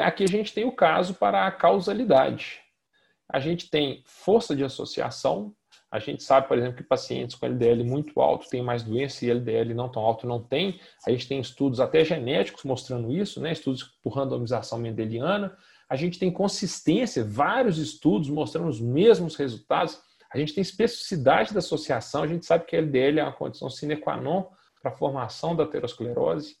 Aqui a gente tem o caso para a causalidade. A gente tem força de associação. A gente sabe, por exemplo, que pacientes com LDL muito alto têm mais doença e LDL não tão alto não tem. A gente tem estudos até genéticos mostrando isso, né? estudos por randomização mendeliana. A gente tem consistência, vários estudos mostrando os mesmos resultados. A gente tem especificidade da associação. A gente sabe que LDL é uma condição sine qua non para a formação da aterosclerose.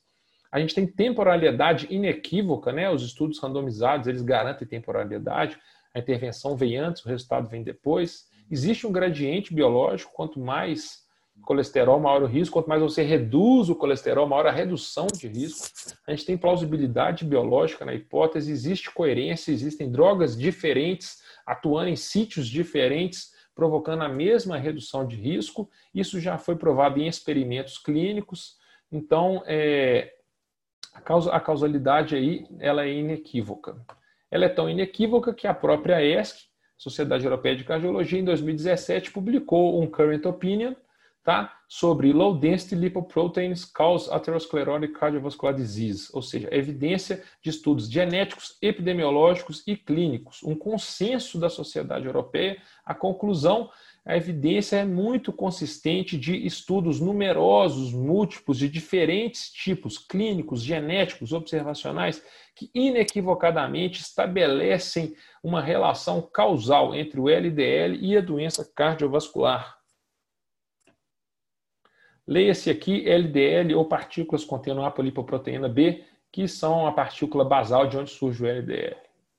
A gente tem temporalidade inequívoca, né? Os estudos randomizados, eles garantem temporalidade. A intervenção vem antes, o resultado vem depois. Existe um gradiente biológico, quanto mais colesterol, maior o risco, quanto mais você reduz o colesterol, maior a redução de risco. A gente tem plausibilidade biológica na hipótese, existe coerência, existem drogas diferentes atuando em sítios diferentes, provocando a mesma redução de risco. Isso já foi provado em experimentos clínicos. Então, é, causa, a causalidade aí ela é inequívoca. Ela é tão inequívoca que a própria ESC, Sociedade Europeia de Cardiologia, em 2017 publicou um current opinion tá, sobre low density lipoproteins cause atherosclerotic cardiovascular disease, ou seja, evidência de estudos genéticos, epidemiológicos e clínicos, um consenso da Sociedade Europeia, a conclusão a evidência é muito consistente de estudos numerosos, múltiplos, de diferentes tipos, clínicos, genéticos, observacionais, que inequivocadamente estabelecem uma relação causal entre o LDL e a doença cardiovascular. Leia-se aqui LDL ou partículas contendo apolipoproteína B, que são a partícula basal de onde surge o LDL.